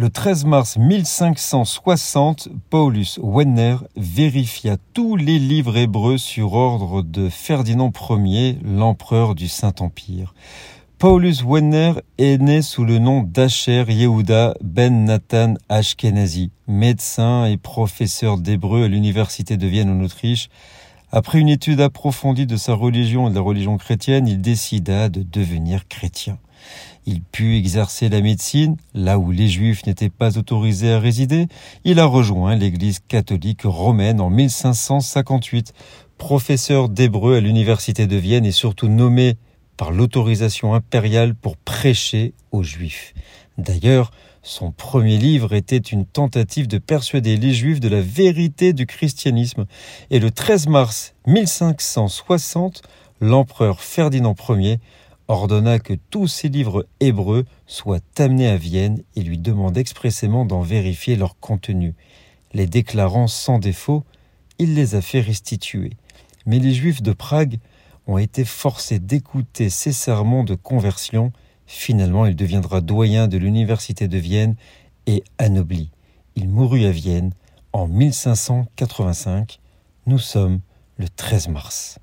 Le 13 mars 1560, Paulus Wenner vérifia tous les livres hébreux sur ordre de Ferdinand Ier, l'empereur du Saint-Empire. Paulus Wenner est né sous le nom d'Asher Yehuda ben Nathan Ashkenazi, médecin et professeur d'hébreu à l'université de Vienne en Autriche. Après une étude approfondie de sa religion et de la religion chrétienne, il décida de devenir chrétien. Il put exercer la médecine là où les Juifs n'étaient pas autorisés à résider. Il a rejoint l'Église catholique romaine en 1558, professeur d'hébreu à l'Université de Vienne et surtout nommé par l'autorisation impériale pour prêcher aux Juifs. D'ailleurs, son premier livre était une tentative de persuader les Juifs de la vérité du christianisme. Et le 13 mars 1560, l'empereur Ferdinand Ier ordonna que tous ses livres hébreux soient amenés à Vienne et lui demande expressément d'en vérifier leur contenu. Les déclarant sans défaut, il les a fait restituer. Mais les Juifs de Prague ont été forcés d'écouter ses sermons de conversion. Finalement, il deviendra doyen de l'université de Vienne et anobli. Il mourut à Vienne en 1585. Nous sommes le 13 mars.